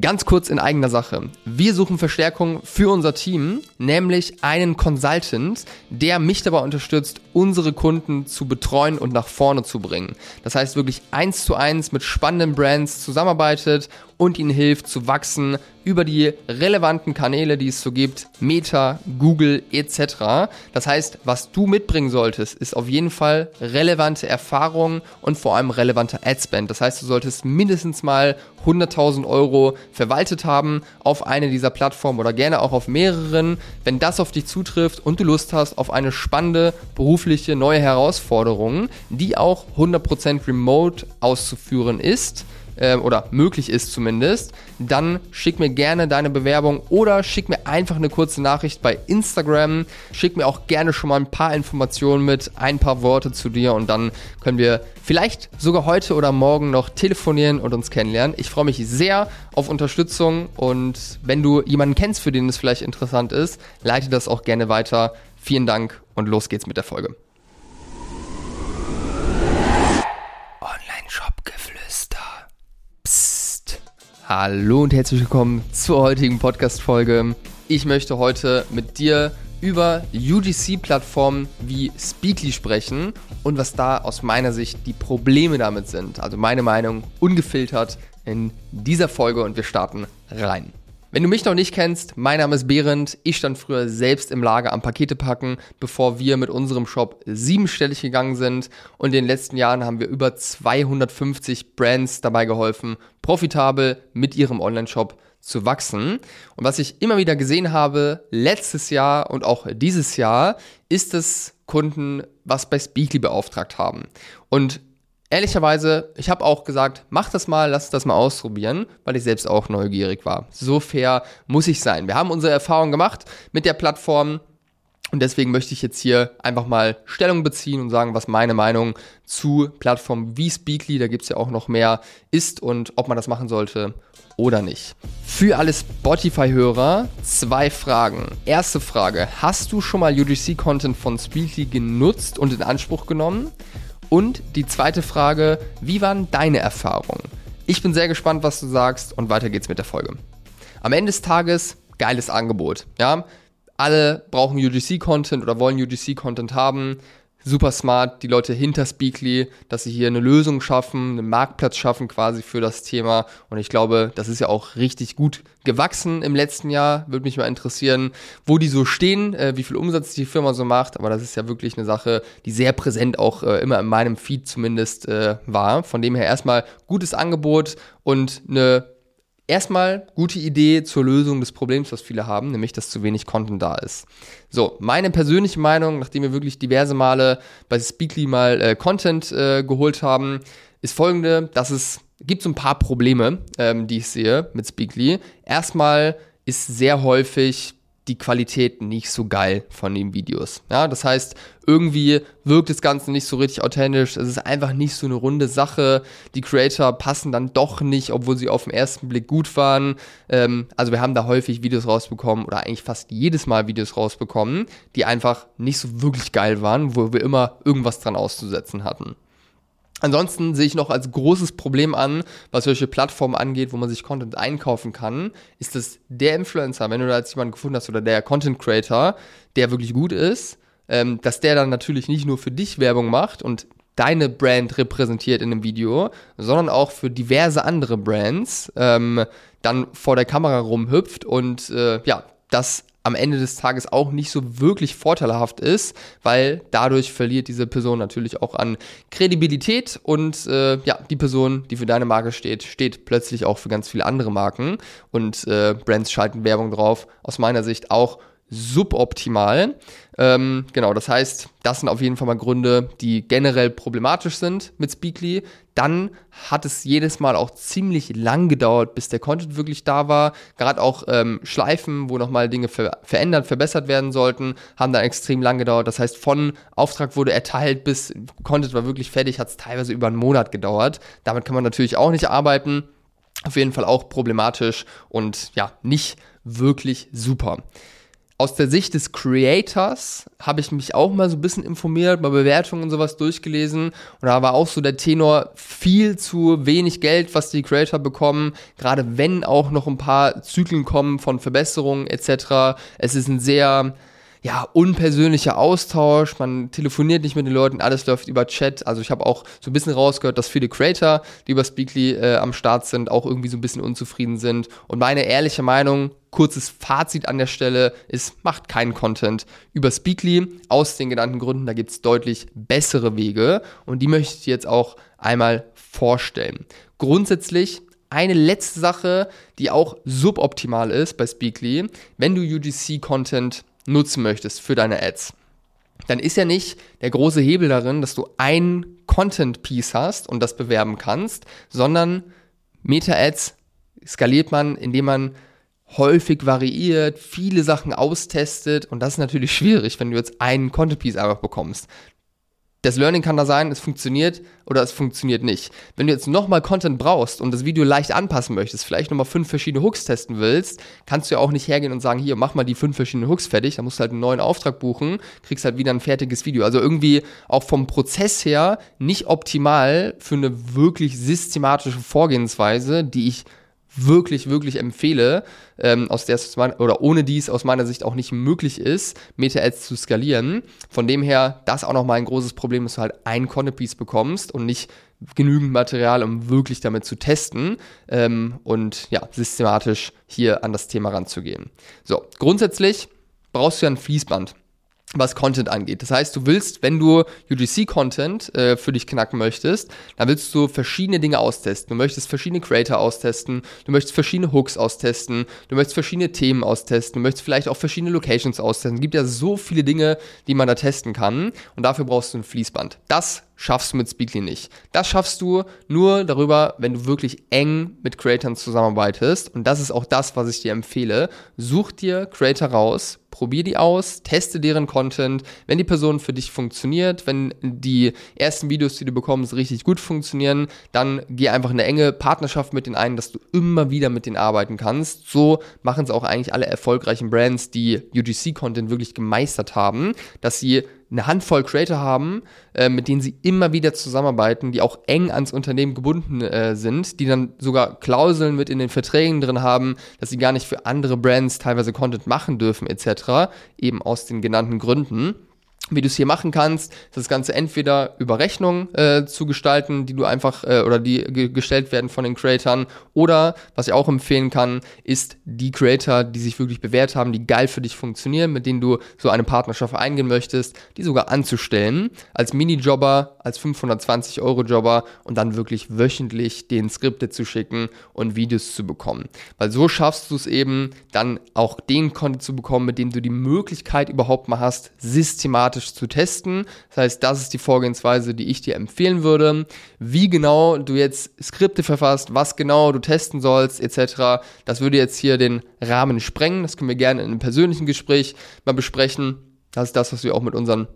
Ganz kurz in eigener Sache. Wir suchen Verstärkung für unser Team, nämlich einen Consultant, der mich dabei unterstützt, unsere Kunden zu betreuen und nach vorne zu bringen. Das heißt wirklich eins zu eins mit spannenden Brands zusammenarbeitet und ihnen hilft zu wachsen über die relevanten Kanäle, die es so gibt, Meta, Google etc. Das heißt, was du mitbringen solltest, ist auf jeden Fall relevante Erfahrungen und vor allem relevante Adspend. Das heißt, du solltest mindestens mal 100.000 Euro verwaltet haben auf eine dieser Plattformen oder gerne auch auf mehreren. Wenn das auf dich zutrifft und du Lust hast auf eine spannende berufliche neue Herausforderung, die auch 100% remote auszuführen ist, äh, oder möglich ist zumindest, dann schick mir gerne deine Bewerbung oder schick mir einfach eine kurze Nachricht bei Instagram. Schick mir auch gerne schon mal ein paar Informationen mit, ein paar Worte zu dir und dann können wir vielleicht sogar heute oder morgen noch telefonieren und uns kennenlernen. Ich freue mich sehr auf Unterstützung und wenn du jemanden kennst, für den es vielleicht interessant ist, leite das auch gerne weiter. Vielen Dank und los geht's mit der Folge. Hallo und herzlich willkommen zur heutigen Podcast-Folge. Ich möchte heute mit dir über UGC-Plattformen wie Speakly sprechen und was da aus meiner Sicht die Probleme damit sind. Also meine Meinung ungefiltert in dieser Folge und wir starten rein. Wenn du mich noch nicht kennst, mein Name ist Behrend. Ich stand früher selbst im Lager am Pakete packen, bevor wir mit unserem Shop siebenstellig gegangen sind. Und in den letzten Jahren haben wir über 250 Brands dabei geholfen, profitabel mit ihrem Online-Shop zu wachsen. Und was ich immer wieder gesehen habe, letztes Jahr und auch dieses Jahr, ist es Kunden, was bei Speakly beauftragt haben. Und ehrlicherweise, ich habe auch gesagt, mach das mal, lass das mal ausprobieren, weil ich selbst auch neugierig war. So fair muss ich sein. Wir haben unsere Erfahrung gemacht mit der Plattform. Und deswegen möchte ich jetzt hier einfach mal Stellung beziehen und sagen, was meine Meinung zu Plattformen wie Speakly, da gibt es ja auch noch mehr, ist und ob man das machen sollte oder nicht. Für alle Spotify-Hörer zwei Fragen. Erste Frage, hast du schon mal UGC-Content von Speakly genutzt und in Anspruch genommen? Und die zweite Frage, wie waren deine Erfahrungen? Ich bin sehr gespannt, was du sagst und weiter geht's mit der Folge. Am Ende des Tages, geiles Angebot. Ja? Alle brauchen UGC-Content oder wollen UGC-Content haben super smart, die Leute hinter Speakly, dass sie hier eine Lösung schaffen, einen Marktplatz schaffen quasi für das Thema. Und ich glaube, das ist ja auch richtig gut gewachsen im letzten Jahr. Würde mich mal interessieren, wo die so stehen, äh, wie viel Umsatz die Firma so macht. Aber das ist ja wirklich eine Sache, die sehr präsent auch äh, immer in meinem Feed zumindest äh, war. Von dem her erstmal gutes Angebot und eine Erstmal gute Idee zur Lösung des Problems, was viele haben, nämlich dass zu wenig Content da ist. So, meine persönliche Meinung, nachdem wir wirklich diverse Male bei Speakly mal äh, Content äh, geholt haben, ist folgende, dass es gibt so ein paar Probleme, ähm, die ich sehe mit Speakly. Erstmal ist sehr häufig die Qualität nicht so geil von den Videos. Ja, das heißt, irgendwie wirkt das Ganze nicht so richtig authentisch. Es ist einfach nicht so eine runde Sache. Die Creator passen dann doch nicht, obwohl sie auf den ersten Blick gut waren. Ähm, also wir haben da häufig Videos rausbekommen oder eigentlich fast jedes Mal Videos rausbekommen, die einfach nicht so wirklich geil waren, wo wir immer irgendwas dran auszusetzen hatten. Ansonsten sehe ich noch als großes Problem an, was solche Plattformen angeht, wo man sich Content einkaufen kann, ist, dass der Influencer, wenn du da jetzt jemanden gefunden hast oder der Content Creator, der wirklich gut ist, ähm, dass der dann natürlich nicht nur für dich Werbung macht und deine Brand repräsentiert in einem Video, sondern auch für diverse andere Brands ähm, dann vor der Kamera rumhüpft und äh, ja, das am Ende des Tages auch nicht so wirklich vorteilhaft ist, weil dadurch verliert diese Person natürlich auch an Kredibilität und äh, ja, die Person, die für deine Marke steht, steht plötzlich auch für ganz viele andere Marken und äh, Brands schalten Werbung drauf. Aus meiner Sicht auch suboptimal. Ähm, genau, das heißt, das sind auf jeden Fall mal Gründe, die generell problematisch sind mit Speakly. Dann hat es jedes Mal auch ziemlich lang gedauert, bis der Content wirklich da war. Gerade auch ähm, Schleifen, wo nochmal Dinge ver verändert, verbessert werden sollten, haben da extrem lang gedauert. Das heißt, von Auftrag wurde erteilt bis Content war wirklich fertig, hat es teilweise über einen Monat gedauert. Damit kann man natürlich auch nicht arbeiten. Auf jeden Fall auch problematisch und ja, nicht wirklich super. Aus der Sicht des Creators habe ich mich auch mal so ein bisschen informiert, mal Bewertungen und sowas durchgelesen. Und da war auch so der Tenor viel zu wenig Geld, was die Creator bekommen. Gerade wenn auch noch ein paar Zyklen kommen von Verbesserungen etc. Es ist ein sehr ja, unpersönlicher Austausch, man telefoniert nicht mit den Leuten, alles läuft über Chat. Also ich habe auch so ein bisschen rausgehört, dass viele Creator, die über Speakly äh, am Start sind, auch irgendwie so ein bisschen unzufrieden sind. Und meine ehrliche Meinung, kurzes Fazit an der Stelle ist, macht keinen Content über Speakly aus den genannten Gründen. Da gibt es deutlich bessere Wege und die möchte ich jetzt auch einmal vorstellen. Grundsätzlich eine letzte Sache, die auch suboptimal ist bei Speakly, wenn du UGC-Content nutzen möchtest für deine Ads, dann ist ja nicht der große Hebel darin, dass du ein Content-Piece hast und das bewerben kannst, sondern Meta-Ads skaliert man, indem man häufig variiert, viele Sachen austestet und das ist natürlich schwierig, wenn du jetzt einen Content-Piece einfach bekommst. Das Learning kann da sein, es funktioniert oder es funktioniert nicht. Wenn du jetzt nochmal Content brauchst und das Video leicht anpassen möchtest, vielleicht nochmal fünf verschiedene Hooks testen willst, kannst du ja auch nicht hergehen und sagen, hier, mach mal die fünf verschiedenen Hooks fertig, dann musst du halt einen neuen Auftrag buchen, kriegst halt wieder ein fertiges Video. Also irgendwie auch vom Prozess her nicht optimal für eine wirklich systematische Vorgehensweise, die ich wirklich, wirklich empfehle, ähm, aus der es oder ohne dies aus meiner Sicht auch nicht möglich ist, Meta-Ads zu skalieren. Von dem her, das auch nochmal ein großes Problem, dass du halt ein Content-Piece bekommst und nicht genügend Material, um wirklich damit zu testen ähm, und ja, systematisch hier an das Thema ranzugehen. So, grundsätzlich brauchst du ja ein Fließband was Content angeht. Das heißt, du willst, wenn du UGC-Content äh, für dich knacken möchtest, dann willst du verschiedene Dinge austesten. Du möchtest verschiedene Creator austesten, du möchtest verschiedene Hooks austesten, du möchtest verschiedene Themen austesten, du möchtest vielleicht auch verschiedene Locations austesten. Es gibt ja so viele Dinge, die man da testen kann und dafür brauchst du ein Fließband. Das schaffst du mit Speakly nicht. Das schaffst du nur darüber, wenn du wirklich eng mit Creators zusammenarbeitest. Und das ist auch das, was ich dir empfehle. Such dir Creator raus, probier die aus, teste deren Content. Wenn die Person für dich funktioniert, wenn die ersten Videos, die du bekommst, richtig gut funktionieren, dann geh einfach eine enge Partnerschaft mit denen ein, dass du immer wieder mit denen arbeiten kannst. So machen es auch eigentlich alle erfolgreichen Brands, die UGC-Content wirklich gemeistert haben, dass sie eine Handvoll Creator haben, äh, mit denen sie immer wieder zusammenarbeiten, die auch eng ans Unternehmen gebunden äh, sind, die dann sogar Klauseln mit in den Verträgen drin haben, dass sie gar nicht für andere Brands teilweise Content machen dürfen etc., eben aus den genannten Gründen wie du es hier machen kannst, das Ganze entweder über Rechnung äh, zu gestalten, die du einfach äh, oder die gestellt werden von den Creatoren, oder was ich auch empfehlen kann, ist die Creator, die sich wirklich bewährt haben, die geil für dich funktionieren, mit denen du so eine Partnerschaft eingehen möchtest, die sogar anzustellen als Minijobber, als 520 Euro Jobber und dann wirklich wöchentlich den Skripte zu schicken und Videos zu bekommen, weil so schaffst du es eben dann auch den Content zu bekommen, mit dem du die Möglichkeit überhaupt mal hast, systematisch systematisch zu testen. Das heißt, das ist die Vorgehensweise, die ich dir empfehlen würde. Wie genau du jetzt Skripte verfasst, was genau du testen sollst, etc., das würde jetzt hier den Rahmen sprengen. Das können wir gerne in einem persönlichen Gespräch mal besprechen. Das ist das, was wir auch mit unseren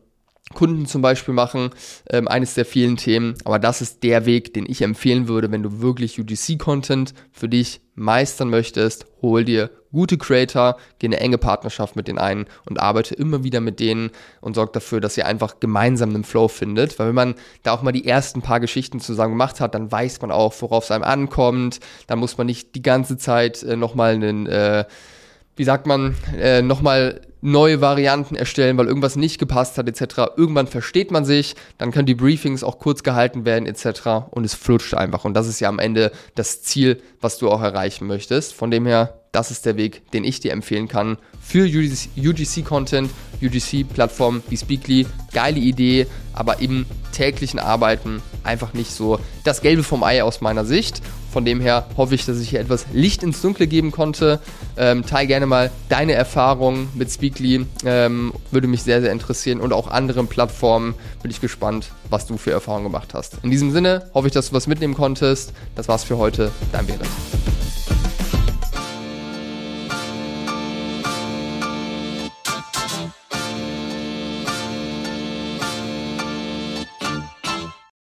Kunden zum Beispiel machen, ähm, eines der vielen Themen. Aber das ist der Weg, den ich empfehlen würde, wenn du wirklich UGC-Content für dich meistern möchtest. Hol dir gute Creator, geh eine enge Partnerschaft mit denen ein und arbeite immer wieder mit denen und sorg dafür, dass ihr einfach gemeinsam einen Flow findet. Weil wenn man da auch mal die ersten paar Geschichten zusammen gemacht hat, dann weiß man auch, worauf es einem ankommt. Dann muss man nicht die ganze Zeit äh, nochmal einen, äh, wie sagt man, äh, nochmal neue Varianten erstellen, weil irgendwas nicht gepasst hat etc. Irgendwann versteht man sich, dann können die Briefings auch kurz gehalten werden etc. und es flutscht einfach und das ist ja am Ende das Ziel, was du auch erreichen möchtest. Von dem her, das ist der Weg, den ich dir empfehlen kann für UGC-Content, UGC-Plattformen wie Speakly. Geile Idee, aber im täglichen Arbeiten einfach nicht so das Gelbe vom Ei aus meiner Sicht. Von dem her hoffe ich, dass ich hier etwas Licht ins Dunkle geben konnte. Ähm, teil gerne mal deine Erfahrungen mit Speakly. Ähm, würde mich sehr, sehr interessieren. Und auch anderen Plattformen bin ich gespannt, was du für Erfahrungen gemacht hast. In diesem Sinne hoffe ich, dass du was mitnehmen konntest. Das war's für heute. Dein Behrend.